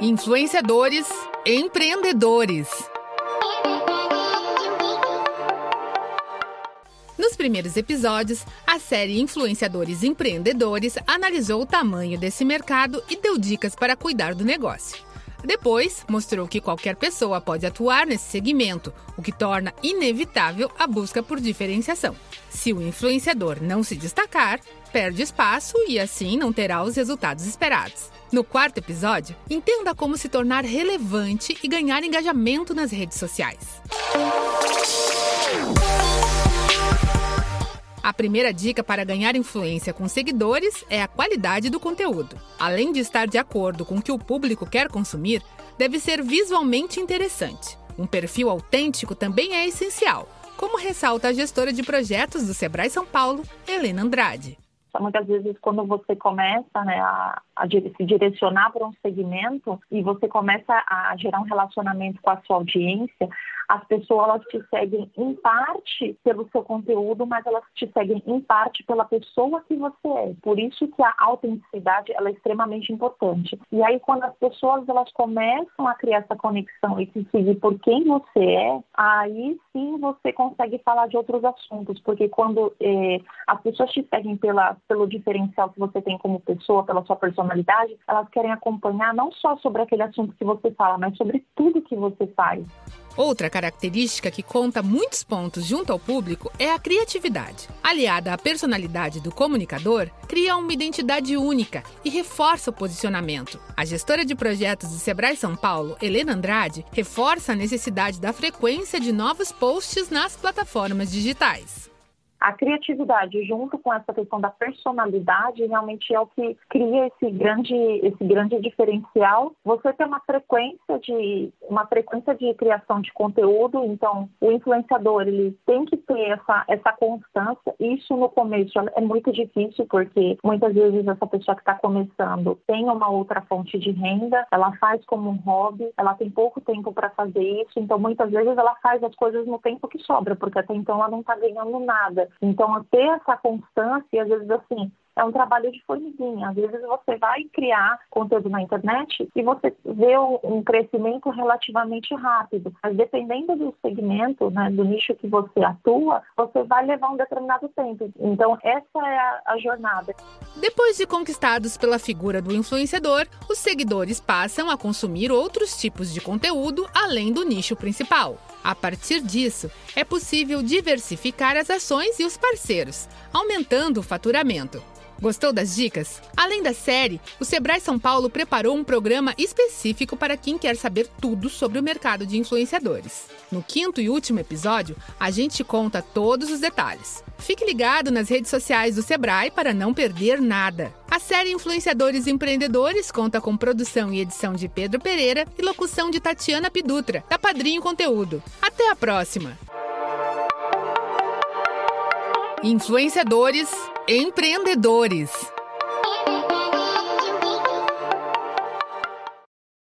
Influenciadores, empreendedores. Nos primeiros episódios, a série Influenciadores Empreendedores analisou o tamanho desse mercado e deu dicas para cuidar do negócio. Depois, mostrou que qualquer pessoa pode atuar nesse segmento, o que torna inevitável a busca por diferenciação. Se o influenciador não se destacar, perde espaço e assim não terá os resultados esperados. No quarto episódio, entenda como se tornar relevante e ganhar engajamento nas redes sociais. A primeira dica para ganhar influência com seguidores é a qualidade do conteúdo. Além de estar de acordo com o que o público quer consumir, deve ser visualmente interessante. Um perfil autêntico também é essencial, como ressalta a gestora de projetos do Sebrae São Paulo, Helena Andrade. Muitas vezes, quando você começa né, a, a se direcionar para um segmento e você começa a gerar um relacionamento com a sua audiência, as pessoas elas te seguem em parte pelo seu conteúdo, mas elas te seguem em parte pela pessoa que você é. Por isso que a autenticidade ela é extremamente importante. E aí quando as pessoas elas começam a criar essa conexão e se seguir por quem você é, aí sim você consegue falar de outros assuntos, porque quando eh, as pessoas te seguem pela, pelo diferencial que você tem como pessoa, pela sua personalidade, elas querem acompanhar não só sobre aquele assunto que você fala, mas sobre tudo que você faz. Outra característica que conta muitos pontos junto ao público é a criatividade. Aliada à personalidade do comunicador, cria uma identidade única e reforça o posicionamento. A gestora de projetos do Sebrae São Paulo, Helena Andrade, reforça a necessidade da frequência de novos posts nas plataformas digitais a criatividade junto com essa questão da personalidade realmente é o que cria esse grande esse grande diferencial. Você tem uma frequência de uma frequência de criação de conteúdo, então o influenciador ele tem que ter essa essa constância. Isso no começo é muito difícil porque muitas vezes essa pessoa que está começando tem uma outra fonte de renda, ela faz como um hobby, ela tem pouco tempo para fazer isso, então muitas vezes ela faz as coisas no tempo que sobra, porque até então ela não está ganhando nada. Então, ter essa constância, às vezes, assim, é um trabalho de formiguinha. Às vezes você vai criar conteúdo na internet e você vê um crescimento relativamente rápido. Mas dependendo do segmento, né, do nicho que você atua, você vai levar um determinado tempo. Então, essa é a, a jornada. Depois de conquistados pela figura do influenciador, os seguidores passam a consumir outros tipos de conteúdo além do nicho principal. A partir disso, é possível diversificar as ações e os parceiros, aumentando o faturamento. Gostou das dicas? Além da série, o Sebrae São Paulo preparou um programa específico para quem quer saber tudo sobre o mercado de influenciadores. No quinto e último episódio, a gente conta todos os detalhes. Fique ligado nas redes sociais do Sebrae para não perder nada. A série Influenciadores Empreendedores conta com produção e edição de Pedro Pereira e locução de Tatiana Pidutra, da Padrinho Conteúdo. Até a próxima! Influenciadores empreendedores.